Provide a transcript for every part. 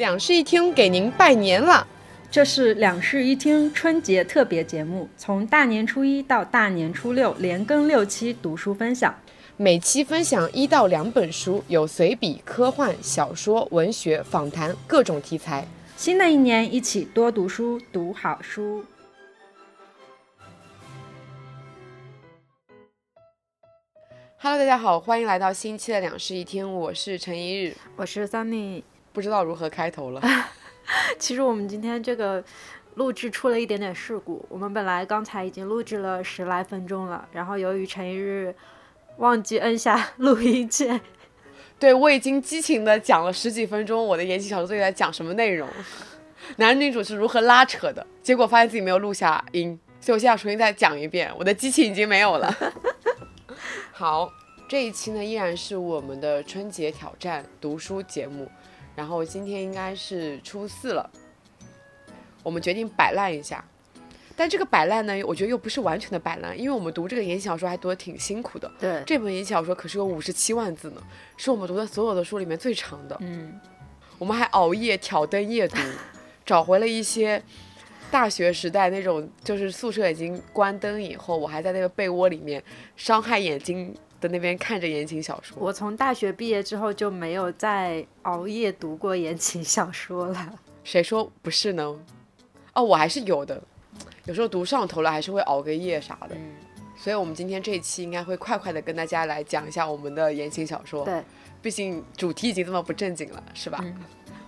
两室一厅给您拜年了。这是两室一厅春节特别节目，从大年初一到大年初六，连更六期读书分享。每期分享一到两本书，有随笔、科幻、小说、文学、访谈，各种题材。新的一年，一起多读书，读好书。Hello，大家好，欢迎来到新期的两室一厅，我是陈一日，我是 Sunny。不知道如何开头了。其实我们今天这个录制出了一点点事故，我们本来刚才已经录制了十来分钟了，然后由于陈一日忘记摁下录音键，对我已经激情的讲了十几分钟，我的言情小说到底在讲什么内容，男女主是如何拉扯的，结果发现自己没有录下音，所以我现在重新再讲一遍，我的激情已经没有了。好，这一期呢依然是我们的春节挑战读书节目，然后今天应该是初四了，我们决定摆烂一下。但这个摆烂呢，我觉得又不是完全的摆烂，因为我们读这个言情小说还读得挺辛苦的。对，这本言情小说可是有五十七万字呢，是我们读的所有的书里面最长的。嗯，我们还熬夜挑灯夜读，找回了一些大学时代那种，就是宿舍已经关灯以后，我还在那个被窝里面伤害眼睛的那边看着言情小说。我从大学毕业之后就没有再熬夜读过言情小说了。谁说不是呢？哦，我还是有的，有时候读上头了还是会熬个夜啥的。嗯，所以我们今天这一期应该会快快的跟大家来讲一下我们的言情小说。对，毕竟主题已经这么不正经了，是吧？嗯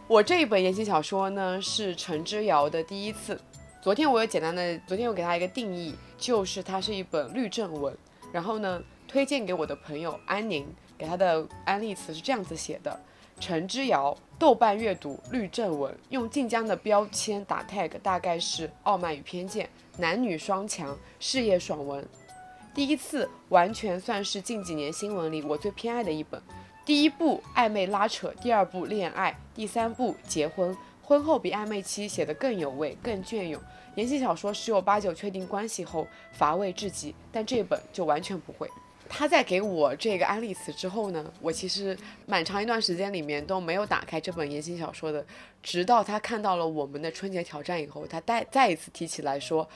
我这一本言情小说呢是陈之遥的第一次。昨天我有简单的，昨天我给他一个定义，就是它是一本律政文。然后呢，推荐给我的朋友安宁，给他的安利词是这样子写的：陈之遥，豆瓣阅读律政文，用晋江的标签打 tag，大概是傲慢与偏见，男女双强，事业爽文。第一次完全算是近几年新闻里我最偏爱的一本。第一部暧昧拉扯，第二部恋爱，第三部结婚，婚后比暧昧期写得更有味、更隽永。言情小说十有八九确定关系后乏味至极，但这本就完全不会。他在给我这个安利词之后呢，我其实蛮长一段时间里面都没有打开这本言情小说的，直到他看到了我们的春节挑战以后，他再再一次提起来说，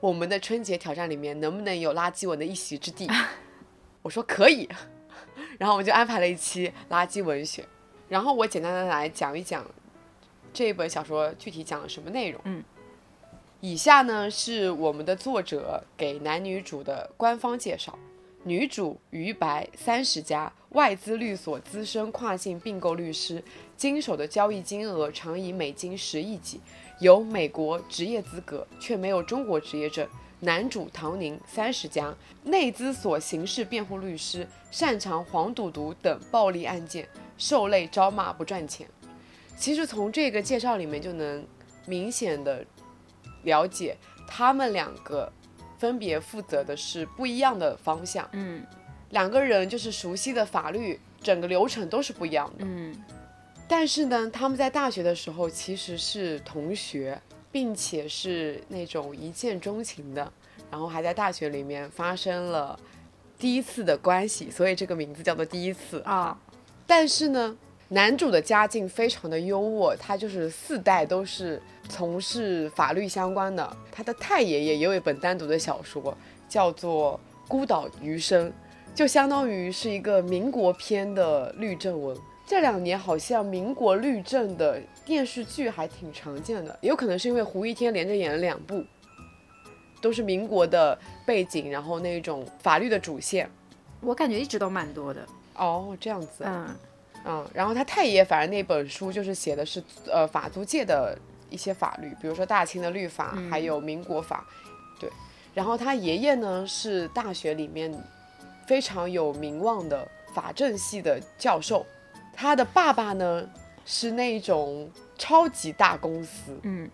我们的春节挑战里面能不能有垃圾文的一席之地？我说可以，然后我们就安排了一期垃圾文学，然后我简单的来讲一讲这一本小说具体讲了什么内容。嗯，以下呢是我们的作者给男女主的官方介绍。女主于白，三十家，外资律所资深跨境并购律师，经手的交易金额常以美金十亿计，有美国职业资格，却没有中国职业证。男主唐宁，三十家，内资所刑事辩护律师，擅长黄赌毒等暴力案件，受累招骂不赚钱。其实从这个介绍里面就能明显的了解，他们两个分别负责的是不一样的方向。嗯两个人就是熟悉的法律，整个流程都是不一样的。嗯但是呢，他们在大学的时候其实是同学，并且是那种一见钟情的，然后还在大学里面发生了第一次的关系，所以这个名字叫做第一次。啊，但是呢，男主的家境非常的优渥，他就是四代都是从事法律相关的。他的太爷爷也有一本单独的小说，叫做《孤岛余生》，就相当于是一个民国篇的律政文。这两年好像民国律政的电视剧还挺常见的，也有可能是因为胡一天连着演了两部，都是民国的背景，然后那种法律的主线。我感觉一直都蛮多的。哦，这样子。嗯嗯，然后他太爷反正那本书就是写的是呃法租界的一些法律，比如说大清的律法，嗯还有民国法，对。然后他爷爷呢是大学里面非常有名望的法政系的教授，他的爸爸呢是那种超级大公司、嗯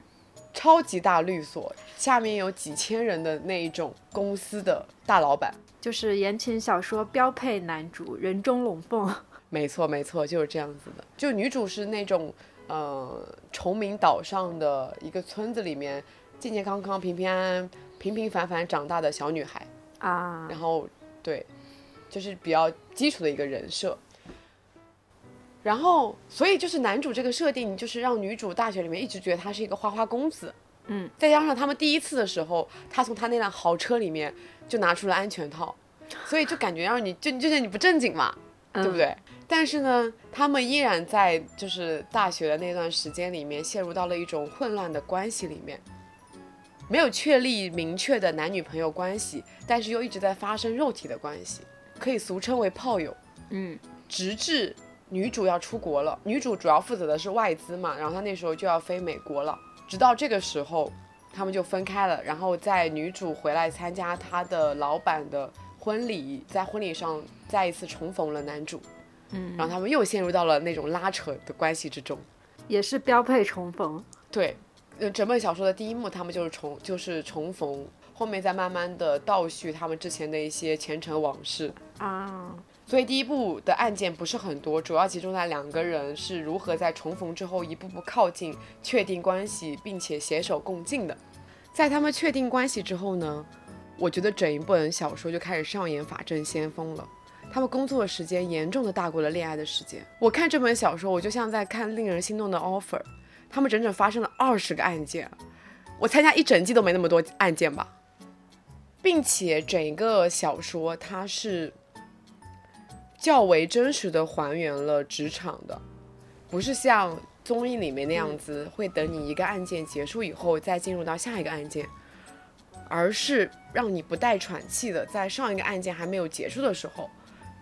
超级大律所，下面有几千人的那一种公司的大老板。就是言情小说标配男主，人中龙凤。没错，没错，就是这样子的。就女主是那种呃崇明岛上的一个村子里面健健康康、平平安安、平平凡凡长大的小女孩，啊然后对，就是比较基础的一个人设。然后，所以就是男主这个设定，就是让女主大学里面一直觉得他是一个花花公子。嗯，再加上他们第一次的时候，他从他那辆豪车里面就拿出了安全套，所以就感觉让你就就觉得你不正经嘛，对不对？但是呢，他们依然在就是大学的那段时间里面陷入到了一种混乱的关系里面，没有确立明确的男女朋友关系，但是又一直在发生肉体的关系，可以俗称为炮友。嗯，直至女主要出国了，女主主要负责的是外资嘛，然后她那时候就要飞美国了。直到这个时候，他们就分开了。然后在女主回来参加她的老板的婚礼，在婚礼上再一次重逢了男主。嗯，然后他们又陷入到了那种拉扯的关系之中。也是标配重逢。对，呃，整本小说的第一幕他们就是重就是重逢，后面再慢慢的倒叙他们之前的一些前尘往事。啊，所以第一部的案件不是很多，主要集中在两个人是如何在重逢之后一步步靠近、确定关系，并且携手共进的。在他们确定关系之后呢，我觉得整一本小说就开始上演法证先锋了。他们工作的时间严重的大过了恋爱的时间。我看这本小说，我就像在看令人心动的 offer。他们整整发生了二十个案件，我参加一整季都没那么多案件吧，并且整个小说它是。较为真实的还原了职场的，不是像综艺里面那样子，会等你一个案件结束以后再进入到下一个案件，而是让你不带喘气的，在上一个案件还没有结束的时候，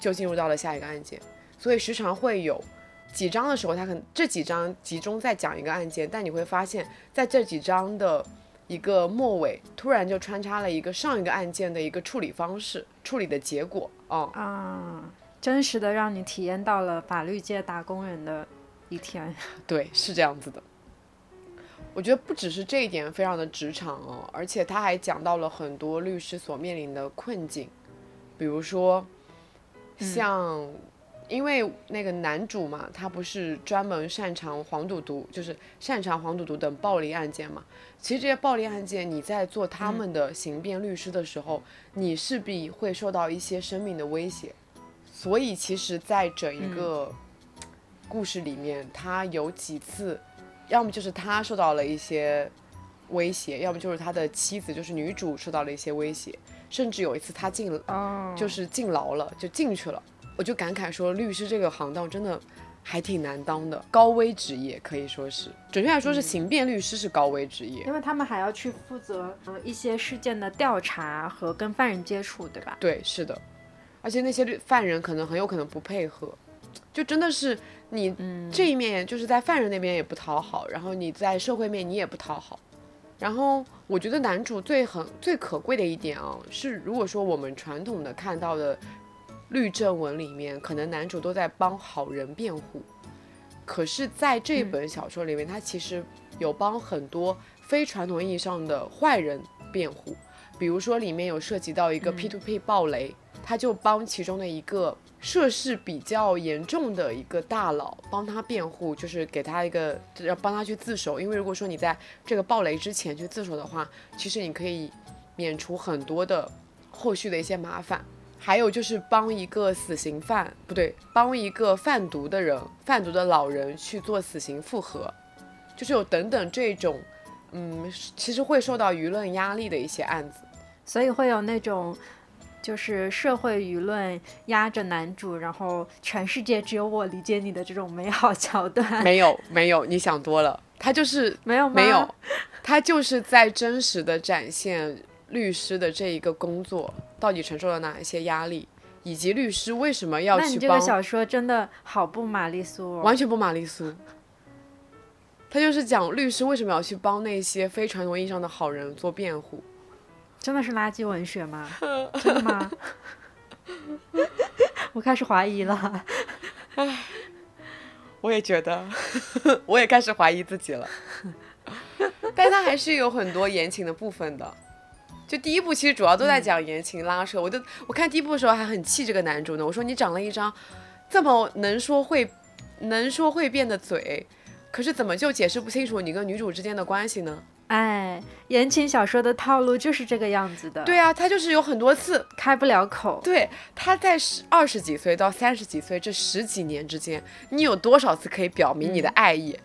就进入到了下一个案件。所以时常会有几章的时候，他可能这几章集中在讲一个案件，但你会发现在这几章的一个末尾，突然就穿插了一个上一个案件的一个处理方式、处理的结果啊。啊，真实的让你体验到了法律界打工人的一天。对，是这样子的。我觉得不只是这一点非常的职场哦，而且他还讲到了很多律师所面临的困境，比如说像，因为那个男主嘛，他不是专门擅长黄赌毒，就是擅长黄赌毒等暴力案件嘛。其实这些暴力案件，你在做他们的刑辩律师的时候，你势必会受到一些生命的威胁。所以其实，在整一个故事里面，他有几次，要么就是他受到了一些威胁，要么就是他的妻子，就是女主受到了一些威胁，甚至有一次他进哦，就是进牢了，就进去了。我就感慨说，律师这个行当真的还挺难当的，高危职业可以说是，准确来说是刑辩律师是高危职业。因为他们还要去负责呃一些事件的调查和跟犯人接触，对吧？对，是的，而且那些律犯人可能很有可能不配合，就真的是你这一面就是在犯人那边也不讨好，然后你在社会面你也不讨好。然后我觉得男主最很最可贵的一点啊，是如果说我们传统的看到的律政文里面，可能男主都在帮好人辩护，可是在这本小说里面，他其实有帮很多非传统意义上的坏人辩护。比如说里面有涉及到一个 P to P 暴雷，他就帮其中的一个涉事比较严重的一个大佬帮他辩护，就是给他一个要帮他去自首。因为如果说你在这个暴雷之前去自首的话，其实你可以免除很多的后续的一些麻烦。还有就是帮一个死刑犯，不对，帮一个贩毒的人、贩毒的老人去做死刑复核，就是有等等这种，嗯，其实会受到舆论压力的一些案子。所以会有那种，就是社会舆论压着男主，然后全世界只有我理解你的这种美好桥段。没有，没有，你想多了。他就是没有没有，他就是在真实的展现律师的这一个工作到底承受了哪一些压力，以及律师为什么要那你这个去帮，小说真的好不玛丽苏哦。完全不玛丽苏。他就是讲律师为什么要去帮那些非传统意义上的好人做辩护。真的是垃圾文学吗？真的吗？我开始怀疑了。我也觉得，我也开始怀疑自己了。但它还是有很多言情的部分的。就第一部其实主要都在讲言情拉扯，我就我看第一部的时候还很气这个男主呢。我说你长了一张这么能说会能说会变的嘴，可是怎么就解释不清楚你跟女主之间的关系呢？哎，言情小说的套路就是这个样子的。对啊，他就是有很多次开不了口。对，他在十二十几岁到三十几岁这十几年之间，你有多少次可以表明你的爱意，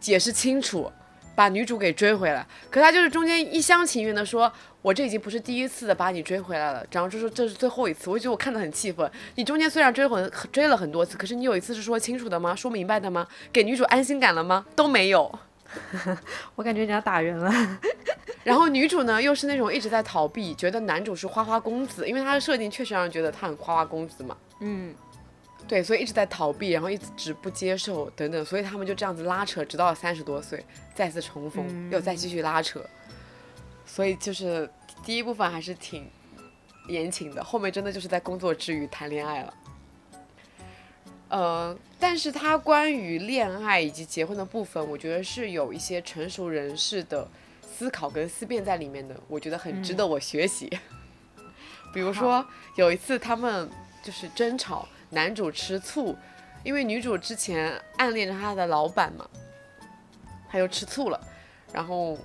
解释清楚，把女主给追回来？可他就是中间一厢情愿的说，我这已经不是第一次的把你追回来了，然后就说这是最后一次。我就觉得我看得很气愤。你中间虽然追很追了很多次，可是你有一次是说清楚的吗？说明白的吗？给女主安心感了吗？都没有。我感觉你要打人了。然后女主呢，又是那种一直在逃避，觉得男主是花花公子，因为他的设定确实让人觉得他很花花公子嘛。嗯，对，所以一直在逃避，然后一直不接受等等，所以他们就这样子拉扯，直到了三十多岁再次重逢，又再继续拉扯。所以就是第一部分还是挺言情的，后面真的就是在工作之余谈恋爱了。呃，但是他关于恋爱以及结婚的部分，我觉得是有一些成熟人士的思考跟思辨在里面的，我觉得很值得我学习。比如说有一次他们就是争吵，男主吃醋，因为女主之前暗恋着他的老板嘛，他又吃醋了，然后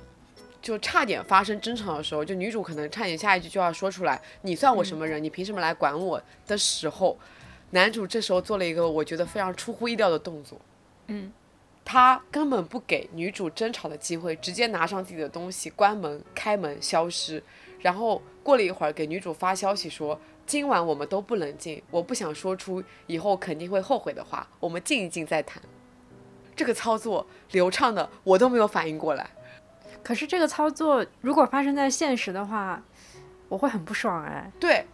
就差点发生争吵的时候，就女主可能差点下一句就要说出来：“你算我什么人？你凭什么来管我？”的时候。男主这时候做了一个我觉得非常出乎意料的动作，嗯，他根本不给女主争吵的机会，直接拿上自己的东西，关门、开门、消失。然后过了一会儿，给女主发消息说：“今晚我们都不冷静，我不想说出以后肯定会后悔的话，我们静一静再谈。”这个操作流畅的，我都没有反应过来。可是这个操作如果发生在现实的话，我会很不爽哎。对。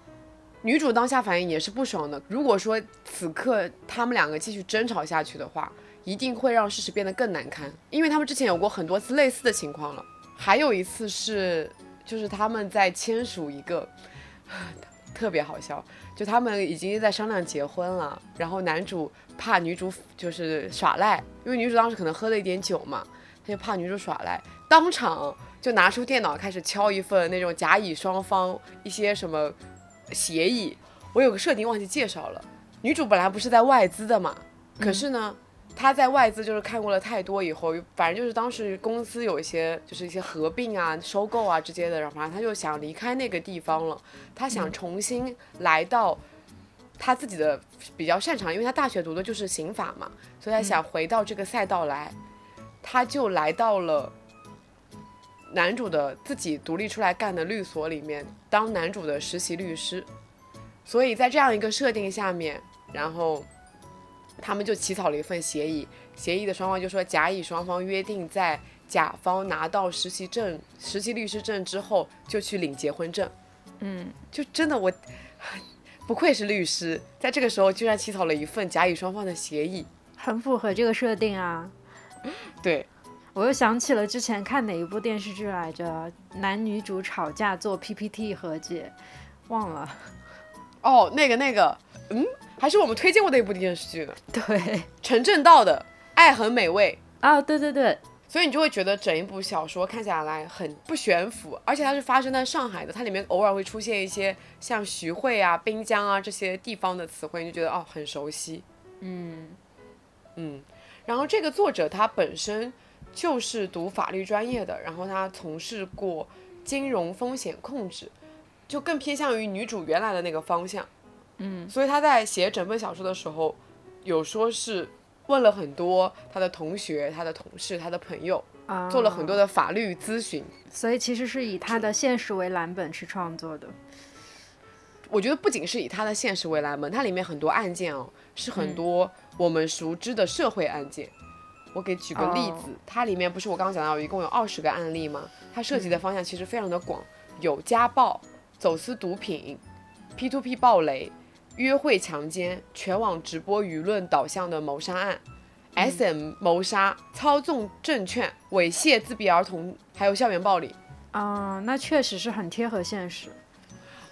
女主当下反应也是不爽的。如果说此刻他们两个继续争吵下去的话，一定会让事实变得更难堪，因为他们之前有过很多次类似的情况了。还有一次是，就是他们在签署一个，特别好笑，就他们已经在商量结婚了，然后男主怕女主就是耍赖，因为女主当时可能喝了一点酒嘛，他就怕女主耍赖，当场就拿出电脑开始敲一份那种甲乙双方一些什么。协议，我有个设定忘记介绍了。女主本来不是在外资的嘛，可是呢，她在外资就是看过了太多以后，反正就是当时公司有一些就是一些合并啊、收购啊之类的，然后反正她就想离开那个地方了。她想重新来到她自己的比较擅长，因为她大学读的就是刑法嘛，所以她想回到这个赛道来。她就来到了。男主的自己独立出来干的律所里面当男主的实习律师，所以在这样一个设定下面，然后他们就起草了一份协议，协议的双方就说甲乙双方约定在甲方拿到实习证、实习律师证之后就去领结婚证。嗯，就真的我不愧是律师，在这个时候居然起草了一份甲乙双方的协议，很符合这个设定啊。对。我又想起了之前看哪一部电视剧来着，男女主吵架做 PPT 和解，忘了。哦，那个那个，嗯，还是我们推荐过的一部电视剧呢。对，陈正道的《爱很美味》啊，对对对。所以你就会觉得整一部小说看下来很不悬浮，而且它是发生在上海的，它里面偶尔会出现一些像徐汇啊、滨江啊这些地方的词汇，你就觉得哦很熟悉。嗯嗯，然后这个作者他本身。就是读法律专业的，然后他从事过金融风险控制，就更偏向于女主原来的那个方向。嗯，所以他在写整本小说的时候，有说是问了很多他的同学、他的同事、他的朋友，做了很多的法律咨询。所以其实是以他的现实为蓝本去创作的。我觉得不仅是以他的现实为蓝本，它里面很多案件哦，是很多我们熟知的社会案件。我给举个例子，它里面不是我刚刚讲到一共有二十个案例吗？它涉及的方向其实非常的广，有家暴、走私毒品、P to P 暴雷、约会强奸、全网直播舆论导向的谋杀案、SM 谋杀、操纵证券、猥亵自闭儿童，还有校园暴力。啊，那确实是很贴合现实。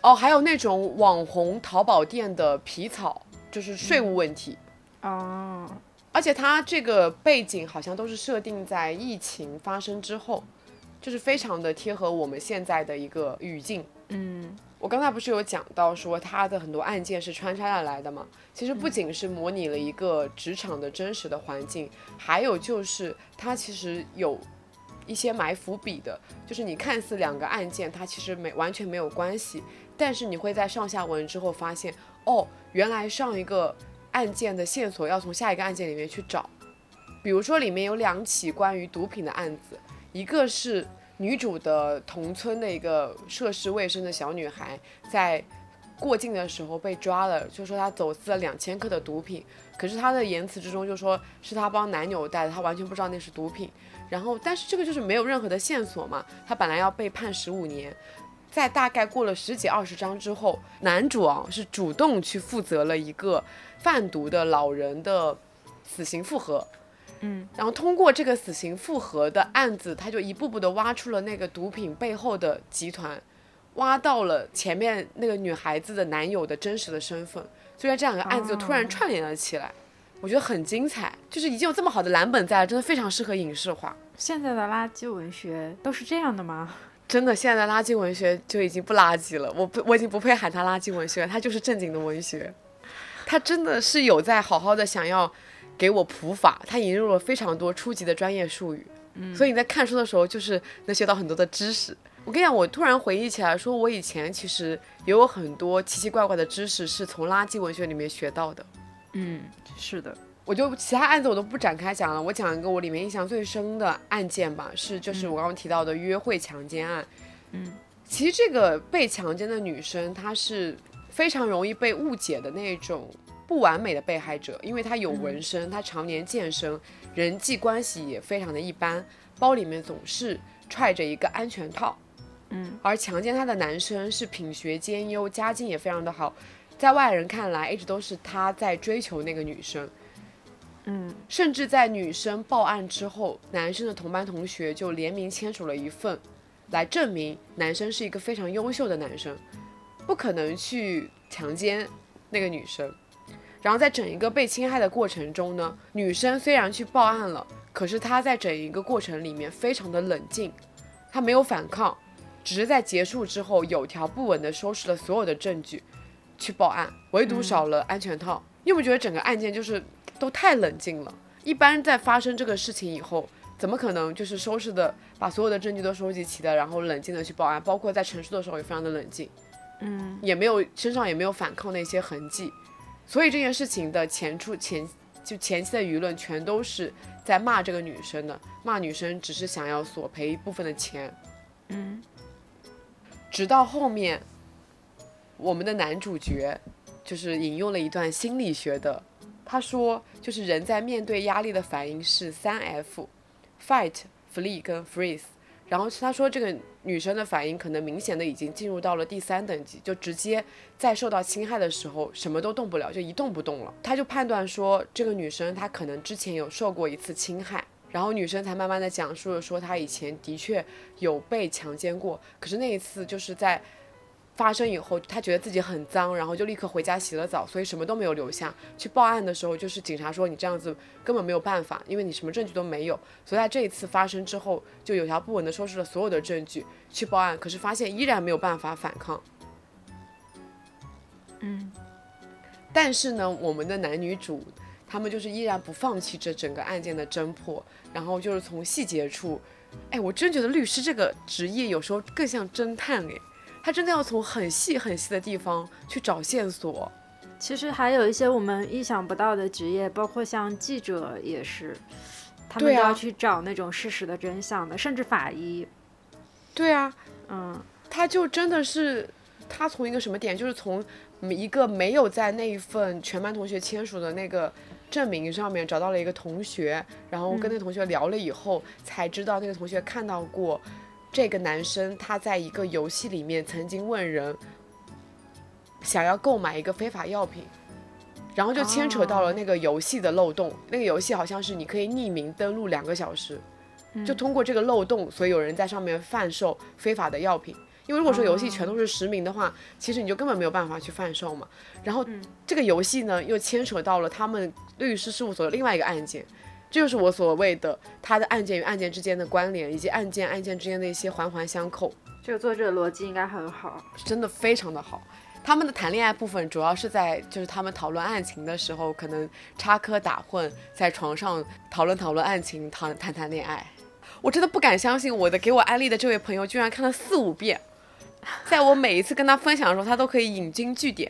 哦，还有那种网红淘宝店的皮草，就是税务问题。哦。而且它这个背景好像都是设定在疫情发生之后，就是非常的贴合我们现在的一个语境。嗯，我刚才不是有讲到说它的很多案件是穿插下来的嘛？其实不仅是模拟了一个职场的真实的环境，还有就是它其实有一些埋伏笔的，就是你看似两个案件，它其实没完全没有关系，但是你会在上下文之后发现，哦，原来上一个案件的线索要从下一个案件里面去找。比如说里面有两起关于毒品的案子，一个是女主的同村的一个涉世未深的小女孩，在过境的时候被抓了，就说她走私了两千克的毒品，可是她的言辞之中就说是她帮男友带的，她完全不知道那是毒品。然后，但是这个就是没有任何的线索嘛，她本来要被判十五年，在大概过了十几二十章之后，男主啊是主动去负责了一个贩毒的老人的死刑复核。嗯，然后通过这个死刑复核的案子，他就一步步的挖出了那个毒品背后的集团，挖到了前面那个女孩子的男友的真实的身份，所以这两个案子就突然串联了起来，我觉得很精彩，就是已经有这么好的蓝本在了，真的非常适合影视化。现在的垃圾文学都是这样的吗？真的，现在的垃圾文学就已经不垃圾了，我不，我已经不配喊它垃圾文学，它就是正经的文学，它真的是有在好好的想要。给我普法，他引入了非常多初级的专业术语，嗯，所以你在看书的时候就是能学到很多的知识。我跟你讲，我突然回忆起来，说我以前其实也有很多奇奇怪怪的知识是从垃圾文学里面学到的。嗯，是的，我就其他案子我都不展开讲了，我讲一个我里面印象最深的案件吧，是就是我刚刚提到的约会强奸案。嗯，其实这个被强奸的女生她是非常容易被误解的那种。不完美的被害者，因为他有纹身，他常年健身，人际关系也非常的一般，包里面总是揣着一个安全套，嗯，而强奸他的男生是品学兼优，家境也非常的好，在外人看来一直都是他在追求那个女生，嗯，甚至在女生报案之后，男生的同班同学就联名签署了一份，来证明男生是一个非常优秀的男生，不可能去强奸那个女生。然后在整一个被侵害的过程中呢，女生虽然去报案了，可是她在整一个过程里面非常的冷静，她没有反抗，只是在结束之后有条不紊的收拾了所有的证据，去报案，唯独少了安全套。你有没有觉得整个案件就是都太冷静了？一般在发生这个事情以后，怎么可能就是收拾的把所有的证据都收集齐的，然后冷静的去报案？包括在陈述的时候也非常的冷静，嗯，也没有身上也没有反抗的一些痕迹。所以这件事情的前处前就前期的舆论全都是在骂这个女生的，骂女生只是想要索赔一部分的钱，嗯，直到后面，我们的男主角就是引用了一段心理学的，他说就是人在面对压力的反应是三 F，fight、flee 跟 freeze。然后他说，这个女生的反应可能明显的已经进入到了第三等级，就直接在受到侵害的时候什么都动不了，就一动不动了。他就判断说，这个女生她可能之前有受过一次侵害，然后女生才慢慢的讲述了说，她以前的确有被强奸过，可是那一次就是在。发生以后，他觉得自己很脏，然后就立刻回家洗了澡，所以什么都没有留下。去报案的时候，就是警察说你这样子根本没有办法，因为你什么证据都没有。所以他这一次发生之后，就有条不紊的收拾了所有的证据去报案，可是发现依然没有办法反抗。嗯，但是呢，我们的男女主他们就是依然不放弃这整个案件的侦破，然后就是从细节处，哎，我真觉得律师这个职业有时候更像侦探哎。他真的要从很细很细的地方去找线索。其实还有一些我们意想不到的职业，包括像记者也是，他们都要去找那种事实的真相的，甚至法医。对啊，嗯，他就真的是，他从一个什么点，就是从一个没有在那一份全班同学签署的那个证明上面找到了一个同学，然后跟那个同学聊了以后，才知道那个同学看到过。这个男生他在一个游戏里面曾经问人想要购买一个非法药品，然后就牵扯到了那个游戏的漏洞。那个游戏好像是你可以匿名登录两个小时，就通过这个漏洞，所以有人在上面贩售非法的药品。因为如果说游戏全都是实名的话，其实你就根本没有办法去贩售嘛。然后这个游戏呢，又牵扯到了他们律师事务所的另外一个案件。这就是我所谓的他的案件与案件之间的关联，以及案件案件之间的一些环环相扣。这个作者逻辑应该很好，真的非常的好。他们的谈恋爱部分主要是在就是他们讨论案情的时候，可能插科打诨，在床上讨论讨论案情，谈谈谈恋爱。我真的不敢相信我的给我安利的这位朋友居然看了四五遍，在我每一次跟他分享的时候，他都可以引经据典。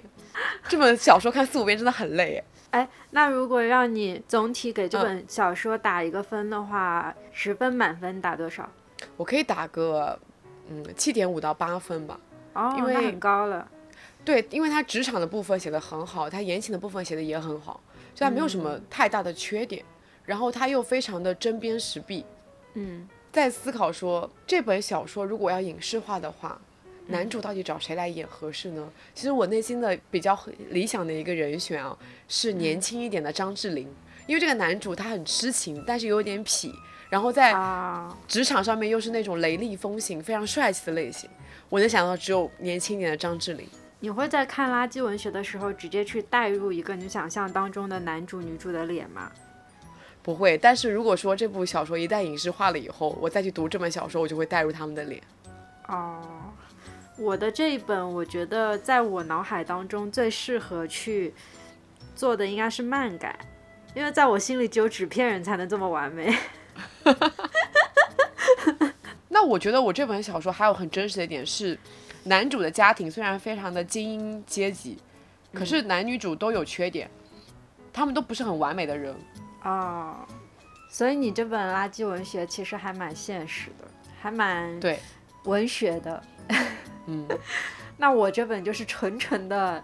这本小说看四五遍真的很累哎。那如果让你总体给这本小说打一个分的话，十分满分打多少？我可以打个嗯七点五到八分吧。哦，因为很高了。对，因为他职场的部分写的很好，他言情的部分写的也很好，就他没有什么太大的缺点。然后他又非常的针砭时弊。嗯，在思考说这本小说如果要影视化的话，男主到底找谁来演合适呢？其实我内心的比较理想的一个人选啊，是年轻一点的张智霖，因为这个男主他很痴情，但是有点痞，然后在职场上面又是那种雷厉风行、非常帅气的类型。我能想到只有年轻一点的张智霖。你会在看垃圾文学的时候直接去代入一个你想象当中的男主女主的脸吗？不会，但是如果说这部小说一旦影视化了以后，我再去读这本小说，我就会带入他们的脸。哦，我的这一本，我觉得在我脑海当中最适合去做的应该是漫改，因为在我心里只有纸片人才能这么完美。那我觉得我这本小说还有很真实的一点是，男主的家庭虽然非常的精英阶级，可是男女主都有缺点，他们都不是很完美的人。哦，所以你这本垃圾文学其实还蛮现实的，还蛮对文学的。嗯，那我这本就是纯纯的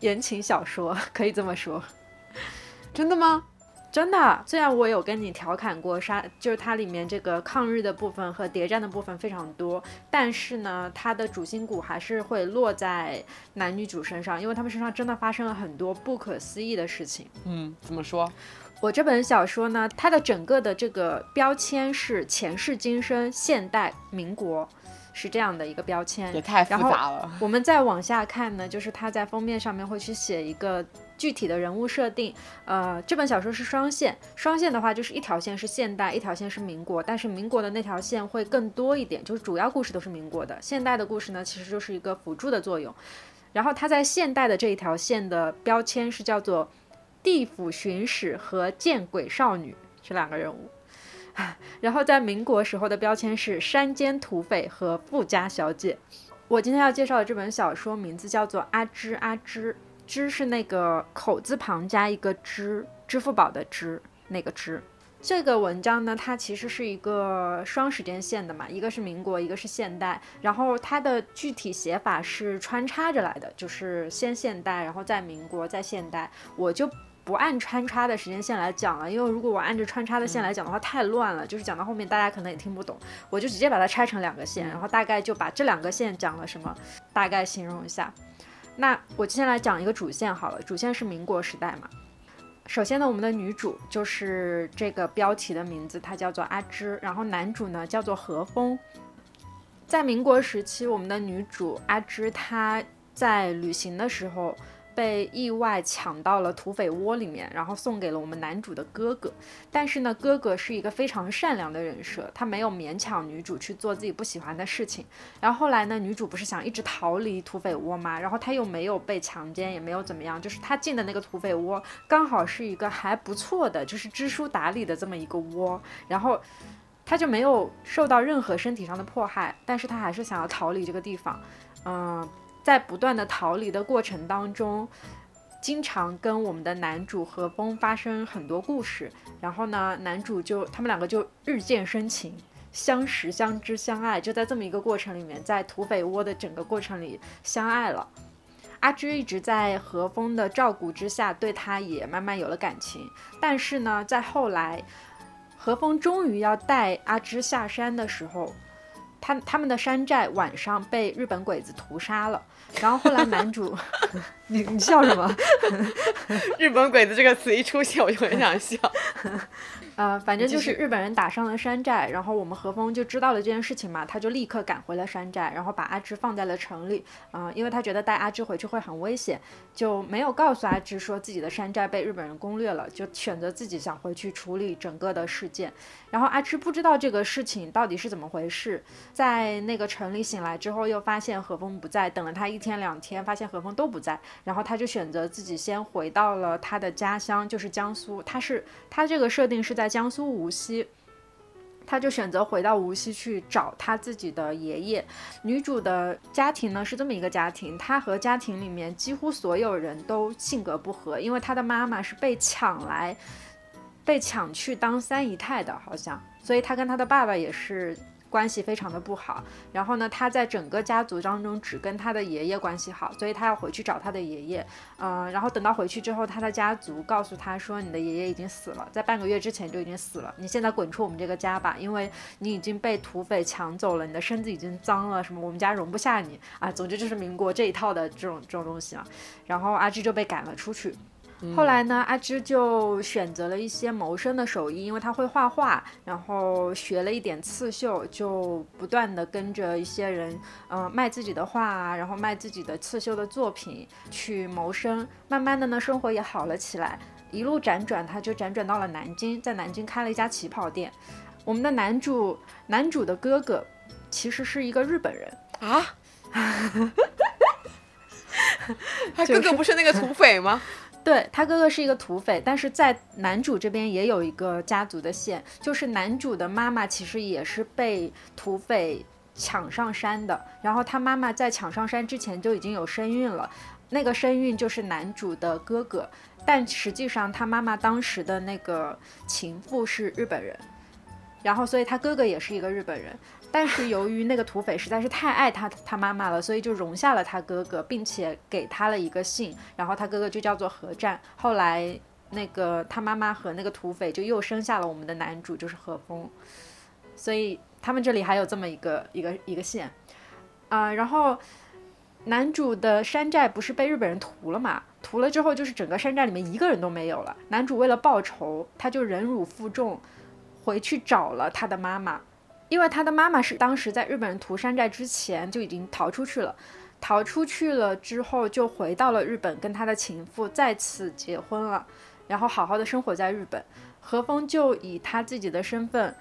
言情小说，可以这么说。真的吗？真的。虽然我有跟你调侃过，杀就是它里面这个抗日的部分和谍战的部分非常多，但是呢，它的主心骨还是会落在男女主身上，因为他们身上真的发生了很多不可思议的事情。嗯，怎么说？我这本小说呢，它的整个的这个标签是前世今生、现代、民国，是这样的一个标签。也太复杂了。我们再往下看呢，就是他在封面上面会去写一个具体的人物设定。呃，这本小说是双线，双线的话就是一条线是现代，一条线是民国，但是民国的那条线会更多一点，就是主要故事都是民国的，现代的故事呢其实就是一个辅助的作用。然后它在现代的这一条线的标签是叫做。地府巡使和见鬼少女这两个人物，然后在民国时候的标签是山间土匪和富家小姐。我今天要介绍的这本小说名字叫做《阿芝阿芝》，芝是那个口字旁加一个支，支付宝的支那个支。这个文章呢，它其实是一个双时间线的嘛，一个是民国，一个是现代。然后它的具体写法是穿插着来的，就是先现代，然后再民国，再现代。我就。不按穿插的时间线来讲了，因为如果我按着穿插的线来讲的话，太乱了，就是讲到后面大家可能也听不懂。我就直接把它拆成两个线，然后大概就把这两个线讲了什么，大概形容一下。那我先来讲一个主线好了，主线是民国时代嘛。首先呢，我们的女主就是这个标题的名字，她叫做阿芝，然后男主呢叫做何风。在民国时期，我们的女主阿芝她在旅行的时候。被意外抢到了土匪窝里面，然后送给了我们男主的哥哥。但是呢，哥哥是一个非常善良的人设，他没有勉强女主去做自己不喜欢的事情。然后后来呢，女主不是想一直逃离土匪窝吗？然后她又没有被强奸，也没有怎么样，就是她进的那个土匪窝刚好是一个还不错的，就是知书达理的这么一个窝。然后她就没有受到任何身体上的迫害，但是她还是想要逃离这个地方，嗯。在不断的逃离的过程当中，经常跟我们的男主何风发生很多故事。然后呢，男主就他们两个就日渐生情，相识、相知、相爱。就在这么一个过程里面，在土匪窝的整个过程里相爱了。阿芝一直在何风的照顾之下，对他也慢慢有了感情。但是呢，在后来，何风终于要带阿芝下山的时候。他他们的山寨晚上被日本鬼子屠杀了，然后后来男主，你你笑什么？日本鬼子这个词一出现，我就很想笑。呃，反正就是日本人打上了山寨，然后我们何峰就知道了这件事情嘛，他就立刻赶回了山寨，然后把阿芝放在了城里，啊，因为他觉得带阿芝回去会很危险，就没有告诉阿芝说自己的山寨被日本人攻略了，就选择自己想回去处理整个的事件。然后阿芝不知道这个事情到底是怎么回事，在那个城里醒来之后，又发现何峰不在，等了他一天两天，发现何峰都不在，然后他就选择自己先回到了他的家乡，就是江苏，他是他这个设定是在。江苏无锡，他就选择回到无锡去找他自己的爷爷。女主的家庭呢是这么一个家庭，她和家庭里面几乎所有人都性格不合，因为她的妈妈是被抢来，被抢去当三姨太的，好像，所以她跟她的爸爸也是。关系非常的不好，然后呢，他在整个家族当中只跟他的爷爷关系好，所以他要回去找他的爷爷，嗯，然后等到回去之后，他的家族告诉他说，你的爷爷已经死了，在半个月之前就已经死了，你现在滚出我们这个家吧，因为你已经被土匪抢走了，你的身子已经脏了，什么我们家容不下你。啊，总之就是民国这一套的这种这种东西嘛，然后阿芝就被赶了出去。后来呢，阿芝就选择了一些谋生的手艺，因为他会画画，然后学了一点刺绣，就不断的跟着一些人，嗯，卖自己的画啊，然后卖自己的刺绣的作品去谋生。慢慢的呢，生活也好了起来，一路辗转，他就辗转到了南京，在南京开了一家旗袍店。我们的男主，男主的哥哥，其实是一个日本人啊，他哥哥不是那个土匪吗？对他哥哥是一个土匪，但是在男主这边也有一个家族的线，就是男主的妈妈其实也是被土匪抢上山的，然后他妈妈在抢上山之前就已经有身孕了，那个身孕就是男主的哥哥，但实际上他妈妈当时的那个情妇是日本人，然后所以他哥哥也是一个日本人。但是由于那个土匪实在是太爱他他妈妈了，所以就容下了他哥哥，并且给他了一个姓，然后他哥哥就叫做何战。后来那个他妈妈和那个土匪就又生下了我们的男主，就是何风。所以他们这里还有这么一个一个一个线啊。然后男主的山寨不是被日本人屠了嘛？屠了之后就是整个山寨里面一个人都没有了。男主为了报仇，他就忍辱负重，回去找了他的妈妈。因为他的妈妈是当时在日本人屠山寨之前就已经逃出去了，逃出去了之后就回到了日本，跟他的情妇再次结婚了，然后好好的生活在日本。何峰就以他自己的身份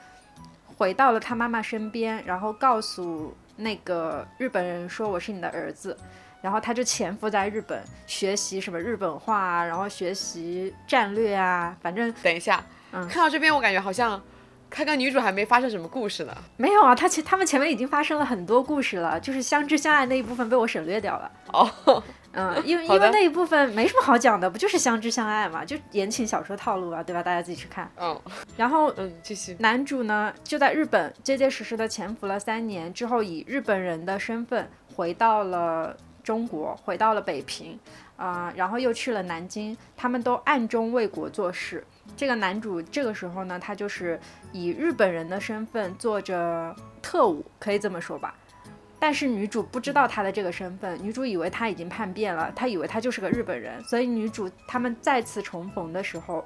回到了他妈妈身边，然后告诉那个日本人说我是你的儿子，然后他就潜伏在日本学习什么日本话啊，然后学习战略啊，反正等一下，嗯，看到这边我感觉好像。看看女主还没发生什么故事呢？没有啊，她前他们前面已经发生了很多故事了，就是相知相爱那一部分被我省略掉了。哦，嗯，因为因为那一部分没什么好讲的，不就是相知相爱嘛，就言情小说套路啊，对吧？大家自己去看。嗯，然后嗯，继续。男主呢就在日本结结实实的潜伏了三年之后，以日本人的身份回到了中国，回到了北平，啊，然后又去了南京，他们都暗中为国做事。这个男主这个时候呢，他就是以日本人的身份做着特务，可以这么说吧。但是女主不知道他的这个身份，女主以为他已经叛变了，她以为他就是个日本人，所以女主他们再次重逢的时候，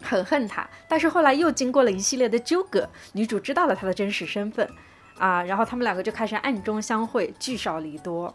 很恨他。但是后来又经过了一系列的纠葛，女主知道了他的真实身份，啊，然后他们两个就开始暗中相会，聚少离多。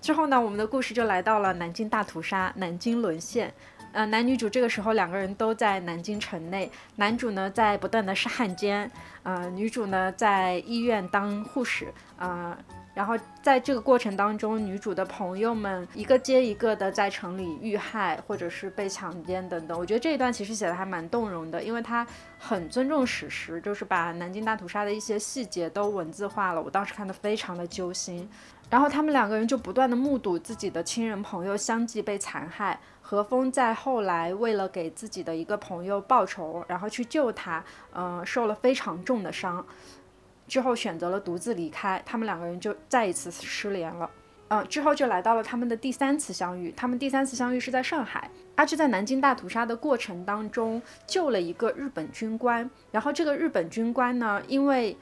之后呢，我们的故事就来到了南京大屠杀，南京沦陷。呃，男女主这个时候两个人都在南京城内，男主呢在不断的是汉奸，呃，女主呢在医院当护士，啊，然后在这个过程当中，女主的朋友们一个接一个的在城里遇害或者是被强奸等等，我觉得这一段其实写的还蛮动容的，因为他很尊重史实，就是把南京大屠杀的一些细节都文字化了，我当时看的非常的揪心，然后他们两个人就不断的目睹自己的亲人朋友相继被残害。何峰在后来为了给自己的一个朋友报仇，然后去救他，嗯，受了非常重的伤，之后选择了独自离开。他们两个人就再一次失联了，嗯，之后就来到了他们的第三次相遇。他们第三次相遇是在上海，阿志在南京大屠杀的过程当中救了一个日本军官，然后这个日本军官呢，因为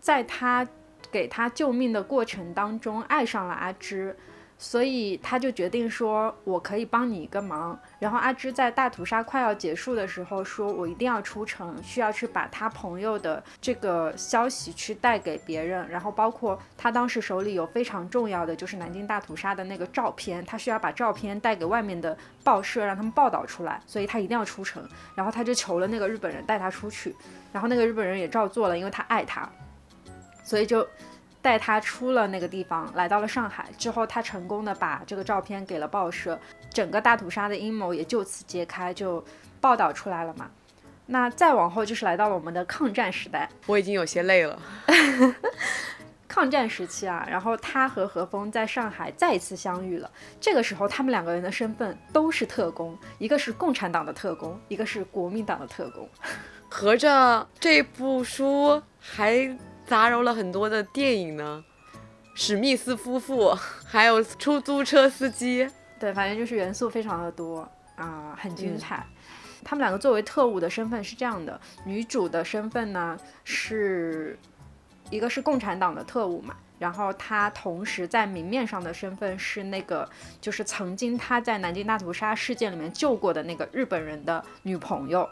在他给他救命的过程当中爱上了阿芝。所以他就决定说：“我可以帮你一个忙。”然后阿芝在大屠杀快要结束的时候说：“我一定要出城，需要去把他朋友的这个消息去带给别人。然后包括他当时手里有非常重要的就是南京大屠杀的那个照片，他需要把照片带给外面的报社，让他们报道出来。所以他一定要出城。然后他就求了那个日本人带他出去。然后那个日本人也照做了，因为他爱他，所以就。”带他出了那个地方，来到了上海之后，他成功的把这个照片给了报社，整个大屠杀的阴谋也就此揭开，就报道出来了嘛。那再往后就是来到了我们的抗战时代。我已经有些累了。抗战时期啊，然后他和何峰在上海再一次相遇了。这个时候，他们两个人的身份都是特工，一个是共产党的特工，一个是国民党的特工。合着这部书还杂糅了很多的电影呢，史密斯夫妇，还有出租车司机。对，反正就是元素非常的多啊，很精彩。他们两个作为特务的身份是这样的：女主的身份呢是。一个是共产党的特务嘛，然后她同时在明面上的身份是那个，就是曾经她在南京大屠杀事件里面救过的那个日本人的女朋友，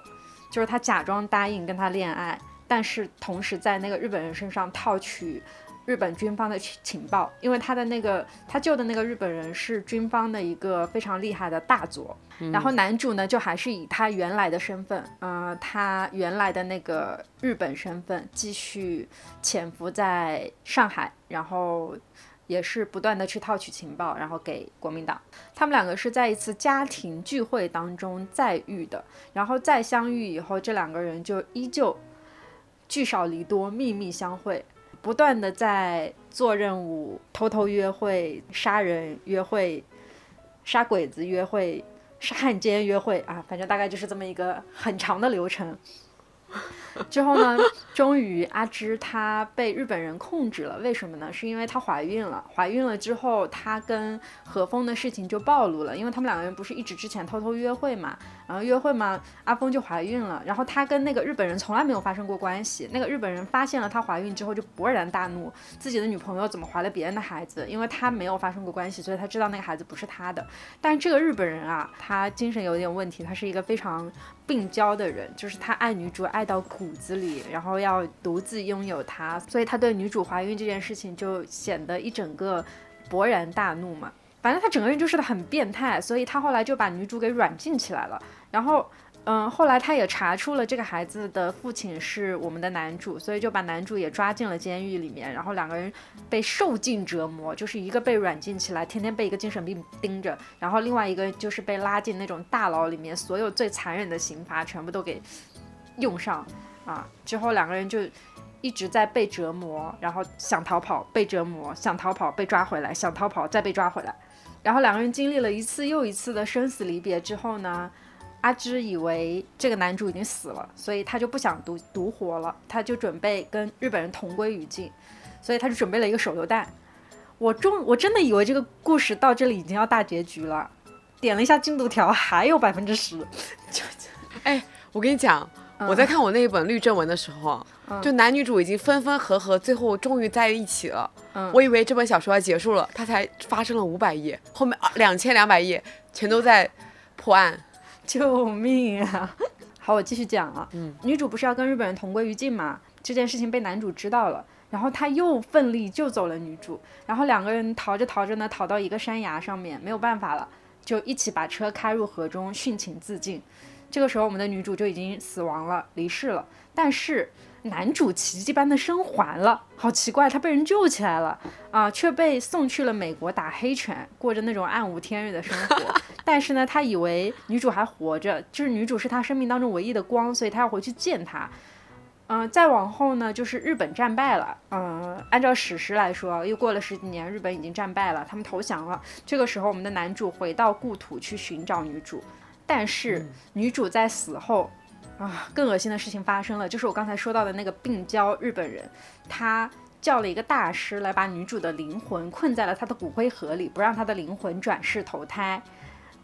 就是她假装答应跟他恋爱，但是同时在那个日本人身上套取。日本军方的情报，因为他的那个他救的那个日本人是军方的一个非常厉害的大佐，然后男主呢就还是以他原来的身份，呃，他原来的那个日本身份继续潜伏在上海，然后也是不断的去套取情报，然后给国民党。他们两个是在一次家庭聚会当中再遇的，然后再相遇以后，这两个人就依旧聚少离多，秘密相会。不断的在做任务、偷偷约会、杀人约会、杀鬼子约会、杀汉奸约会啊，反正大概就是这么一个很长的流程。之后呢，终于阿芝她被日本人控制了，为什么呢？是因为她怀孕了。怀孕了之后，她跟何峰的事情就暴露了，因为他们两个人不是一直之前偷偷约会嘛，然后约会嘛，阿峰就怀孕了。然后她跟那个日本人从来没有发生过关系，那个日本人发现了她怀孕之后就勃然大怒，自己的女朋友怎么怀了别人的孩子？因为他没有发生过关系，所以他知道那个孩子不是他的。但这个日本人啊，他精神有点问题，他是一个非常。病娇的人，就是他爱女主爱到骨子里，然后要独自拥有她，所以他对女主怀孕这件事情就显得一整个勃然大怒嘛。反正他整个人就是很变态，所以他后来就把女主给软禁起来了，然后。嗯，后来他也查出了这个孩子的父亲是我们的男主，所以就把男主也抓进了监狱里面，然后两个人被受尽折磨，就是一个被软禁起来，天天被一个精神病盯着，然后另外一个就是被拉进那种大牢里面，所有最残忍的刑罚全部都给用上啊，之后两个人就一直在被折磨，然后想逃跑被折磨，想逃跑被抓回来，想逃跑再被抓回来，然后两个人经历了一次又一次的生死离别之后呢？阿芝以为这个男主已经死了，所以他就不想独独活了，他就准备跟日本人同归于尽，所以他就准备了一个手榴弹。我中我真的以为这个故事到这里已经要大结局了，点了一下进度条，还有百分之十。就哎，我跟你讲，我在看我那一本绿正文的时候，就男女主已经分分合合，最后终于在一起了。我以为这本小说要结束了，它才发生了五百页，后面两千两百页全都在破案。救命啊！好，我继续讲啊。嗯，女主不是要跟日本人同归于尽嘛？这件事情被男主知道了，然后他又奋力救走了女主，然后两个人逃着逃着呢，逃到一个山崖上面，没有办法了，就一起把车开入河中殉情自尽。这个时候，我们的女主就已经死亡了，离世了，但是。男主奇迹般的生还了，好奇怪，他被人救起来了啊，却被送去了美国打黑拳，过着那种暗无天日的生活。但是呢，他以为女主还活着，就是女主是他生命当中唯一的光，所以他要回去见她。嗯，再往后呢，就是日本战败了。嗯，按照史实来说，又过了十几年，日本已经战败了，他们投降了。这个时候，我们的男主回到故土去寻找女主，但是女主在死后。啊，更恶心的事情发生了，就是我刚才说到的那个病娇日本人，他叫了一个大师来把女主的灵魂困在了他的骨灰盒里，不让他的灵魂转世投胎，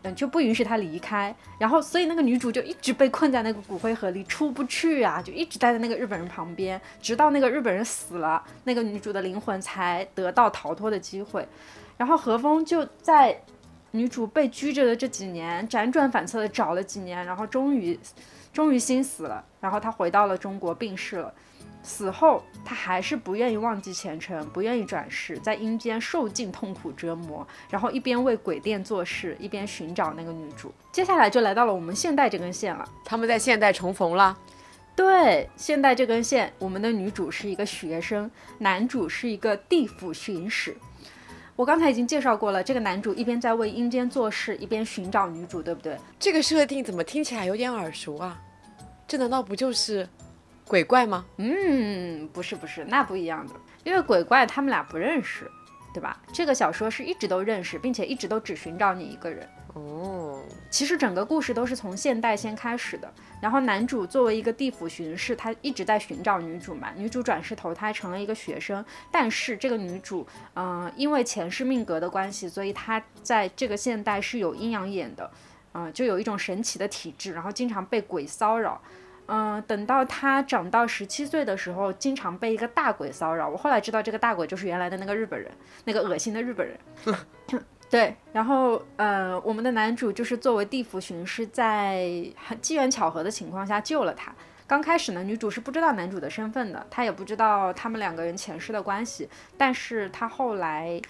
嗯，就不允许他离开。然后，所以那个女主就一直被困在那个骨灰盒里，出不去啊，就一直待在那个日本人旁边，直到那个日本人死了，那个女主的灵魂才得到逃脱的机会。然后何峰就在女主被拘着的这几年，辗转反侧的找了几年，然后终于。终于心死了，然后她回到了中国病逝了。死后她还是不愿意忘记前程，不愿意转世，在阴间受尽痛苦折磨，然后一边为鬼店做事，一边寻找那个女主。接下来就来到了我们现代这根线了，他们在现代重逢了。对，现代这根线，我们的女主是一个学生，男主是一个地府巡使。我刚才已经介绍过了，这个男主一边在为阴间做事，一边寻找女主，对不对？这个设定怎么听起来有点耳熟啊？这难道不就是鬼怪吗？嗯，不是不是，那不一样的，因为鬼怪他们俩不认识，对吧？这个小说是一直都认识，并且一直都只寻找你一个人。哦，其实整个故事都是从现代先开始的，然后男主作为一个地府巡视，他一直在寻找女主嘛。女主转世投胎成了一个学生，但是这个女主，嗯、因为前世命格的关系，所以她在这个现代是有阴阳眼的，嗯、就有一种神奇的体质，然后经常被鬼骚扰。嗯，等到她长到十七岁的时候，经常被一个大鬼骚扰。我后来知道这个大鬼就是原来的那个日本人，那个恶心的日本人。对，然后呃，我们的男主就是作为地府巡视，在很机缘巧合的情况下救了他。刚开始呢，女主是不知道男主的身份的，她也不知道他们两个人前世的关系。但是她后来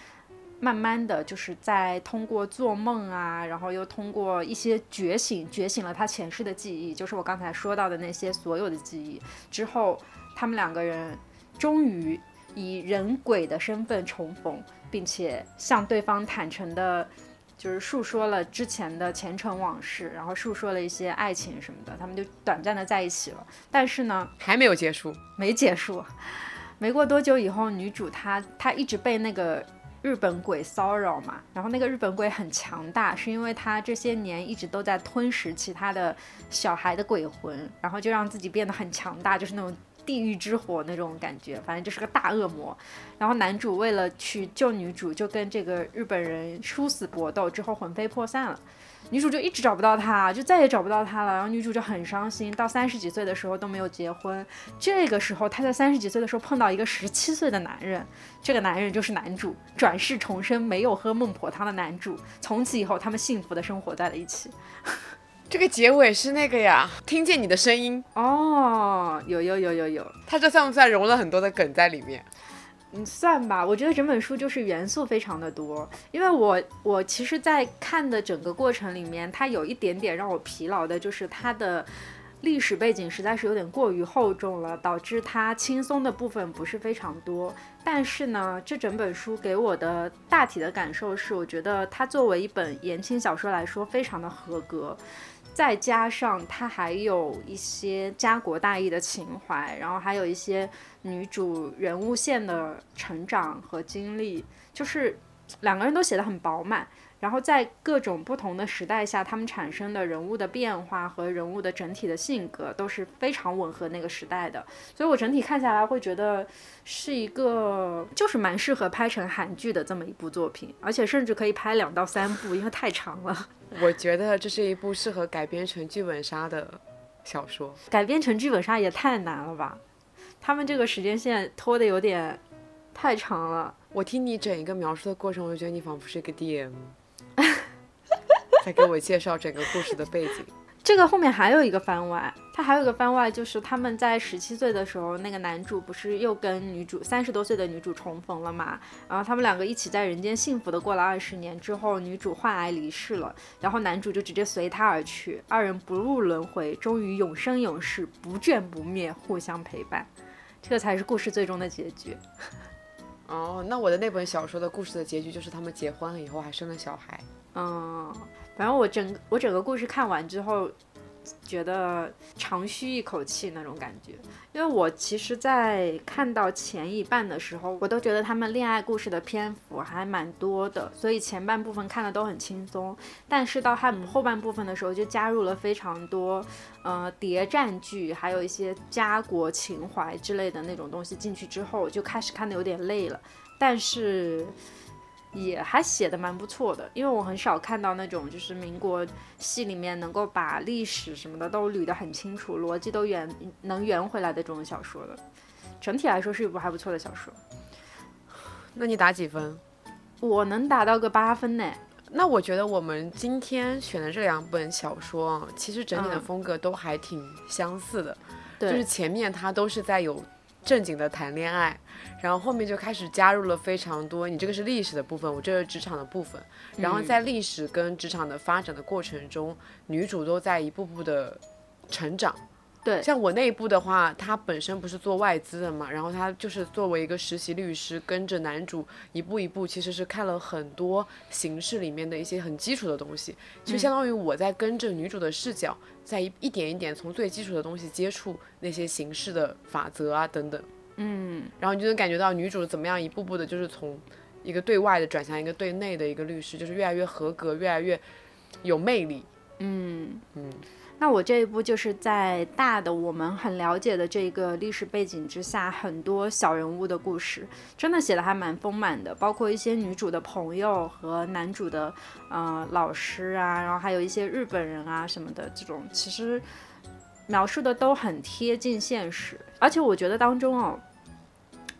慢慢的就是在通过做梦啊，然后又通过一些觉醒，觉醒了她前世的记忆，就是我刚才说到的那些所有的记忆。之后，他们两个人终于以人鬼的身份重逢，并且向对方坦诚的，就是述说了之前的前尘往事，然后述说了一些爱情什么的，他们就短暂的在一起了。但是呢，还没有结束。没结束，没过多久以后，女主她她一直被那个日本鬼骚扰嘛，然后那个日本鬼很强大，是因为他这些年一直都在吞食其他的小孩的鬼魂，然后就让自己变得很强大，就是那种地狱之火那种感觉，反正就是个大恶魔。然后男主为了去救女主，就跟这个日本人殊死搏斗，之后魂飞魄散了。女主就一直找不到他，就再也找不到他了。然后女主就很伤心，到三十几岁的时候都没有结婚。这个时候，她在三十几岁的时候碰到一个十七岁的男人，这个男人就是男主，转世重生没有喝孟婆汤的男主。从此以后，他们幸福的生活在了一起。这个结尾是那个呀，听见你的声音，哦，有有有有有，它这算不算融了很多的梗在里面？嗯，算吧。我觉得整本书就是元素非常的多，因为我我其实，在看的整个过程里面，它有一点点让我疲劳的，就是它的历史背景实在是有点过于厚重了，导致它轻松的部分不是非常多。但是呢，这整本书给我的大体的感受是，我觉得它作为一本言情小说来说，非常的合格。再加上他还有一些家国大义的情怀，然后还有一些女主人物线的成长和经历，就是两个人都写的很饱满。然后在各种不同的时代下，他们产生的人物的变化和人物的整体的性格都是非常吻合那个时代的，所以我整体看下来会觉得是一个就是蛮适合拍成韩剧的这么一部作品，而且甚至可以拍两到三部，因为太长了。我觉得这是一部适合改编成剧本杀的小说。改编成剧本杀也太难了吧？他们这个时间线拖得有点太长了。我听你整一个描述的过程，我就觉得你仿佛是一个 DM，在给我介绍整个故事的背景。这个后面还有一个番外，它还有一个番外，就是他们在十七岁的时候，那个男主不是又跟女主三十多岁的女主重逢了嘛？然后他们两个一起在人间幸福的过了二十年之后，女主患癌离世了，然后男主就直接随她而去，二人不入轮回，终于永生永世，不倦不灭，互相陪伴，这个才是故事最终的结局。哦，那我的那本小说的故事的结局就是他们结婚了以后还生了小孩。嗯，反正我整我整个故事看完之后，觉得长吁一口气那种感觉。因为我其实，在看到前一半的时候，我都觉得他们恋爱故事的篇幅还蛮多的，所以前半部分看的都很轻松。但是到他们后半部分的时候，就加入了非常多呃谍战剧，还有一些家国情怀之类的那种东西进去之后，就开始看的有点累了。但是。也还写的蛮不错的，因为我很少看到那种就是民国戏里面能够把历史什么的都捋得很清楚，逻辑都圆能圆回来的这种小说的。整体来说是一部还不错的小说。那你打几分？我能打到个八分呢。那我觉得我们今天选的这两本小说啊，其实整体的嗯风格都还挺相似的，对，就是前面它都是在有正经的谈恋爱，然后后面就开始加入了非常多，你这个是历史的部分，我这个是职场的部分，然后在历史跟职场的发展的过程中，女主都在一步步的成长，对，像我那一部的话，他本身不是做外资的嘛，然后他就是作为一个实习律师，跟着男主一步一步，其实是看了很多形式里面的一些很基础的东西，就相当于我在跟着女主的视角，在一一点一点从最基础的东西接触那些形式的法则啊等等，嗯，然后你就能感觉到女主怎么样一步步的，就是从一个对外的转向一个对内的一个律师，就是越来越合格，越来越有魅力。嗯。嗯，那我这一部就是在大的我们很了解的这个历史背景之下，很多小人物的故事，真的写的还蛮丰满的，包括一些女主的朋友和男主的呃老师啊，然后还有一些日本人啊什么的，这种其实描述的都很贴近现实，而且我觉得当中哦。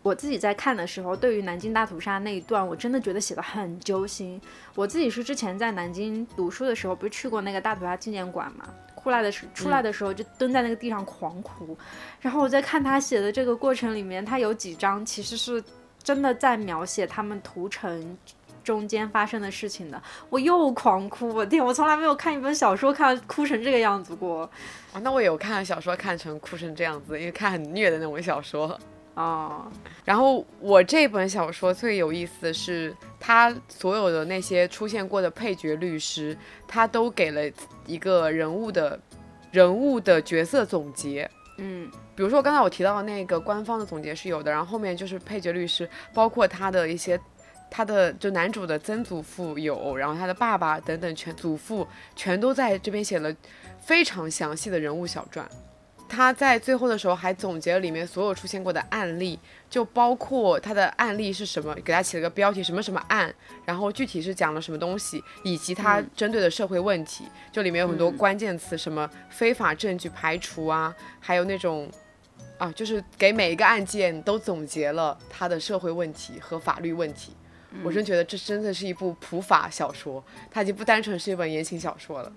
我自己在看的时候，对于南京大屠杀那一段，我真的觉得写的很揪心。我自己是之前在南京读书的时候，不是去过那个大屠杀纪念馆嘛？出来的时出来的时候就蹲在那个地上狂哭。然后我在看他写的这个过程里面，他有几章其实是真的在描写他们屠城中间发生的事情的。我又狂哭，我天！我从来没有看一本小说看哭成这个样子过。啊，那我有看小说看成哭成这样子，因为看很虐的那种小说。哦，然后我这本小说最有意思的是，他所有的那些出现过的配角律师，他都给了一个人物的人物的角色总结。嗯，比如说刚才我提到的那个官方的总结是有的，然后后面就是配角律师，包括他的一些他的就男主的曾祖父有，然后他的爸爸等等全祖父全都在这边写了非常详细的人物小传。他在最后的时候还总结了里面所有出现过的案例，就包括他的案例是什么，给他起了个标题，什么什么案，然后具体是讲了什么东西，以及他针对的社会问题，就里面有很多关键词，什么非法证据排除啊，还有那种，啊，就是给每一个案件都总结了他的社会问题和法律问题。我真觉得这真的是一部普法小说，它已经不单纯是一本言情小说了。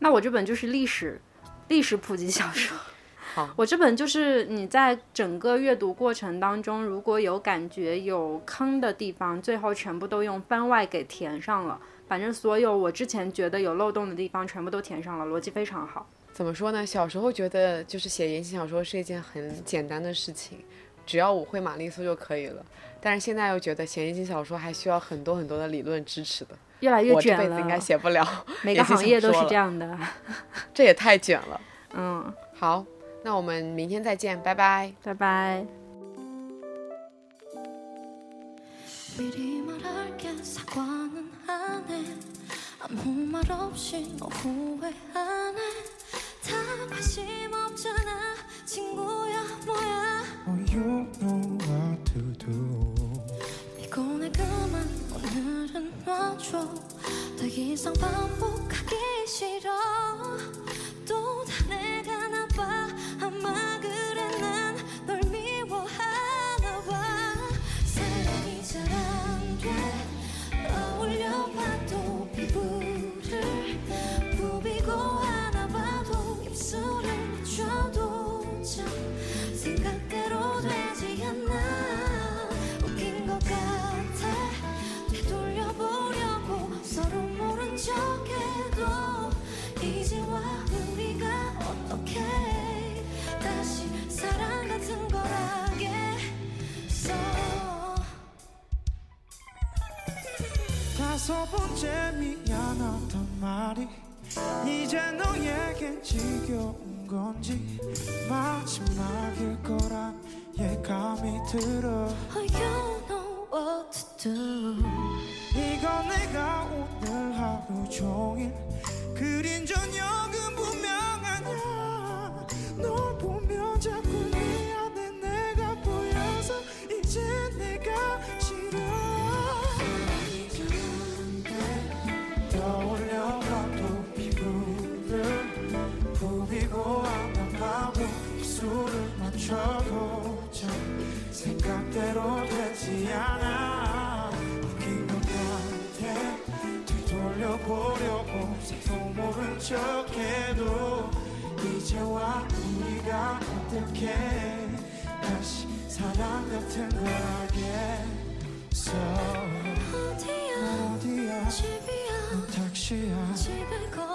那我这本就是历史。历史普及小说，好，我这本就是你在整个阅读过程当中，如果有感觉有坑的地方，最后全部都用番外给填上了。反正所有我之前觉得有漏洞的地方，全部都填上了，逻辑非常好。怎么说呢？小时候觉得就是写言情小说是一件很简单的事情，只要我会玛丽苏就可以了。但是现在又觉得写言情小说还需要很多很多的理论支持的。越来越卷了，我这辈子应该写不了。每个行业都是这样的，这也太卷了。嗯，好，那我们明天再见，拜拜，拜拜。 줘. 더 이상 반복하기 부비고 안아봐도 입술을 맞춰보자. 생각대로 되지 않아. 돌려보려고 새도 모른 척해도 이제와 우리가 어떻게 다시 사랑 같은 걸 하겠어 어디야? 어디야? 집이야. 택시야. 집에 거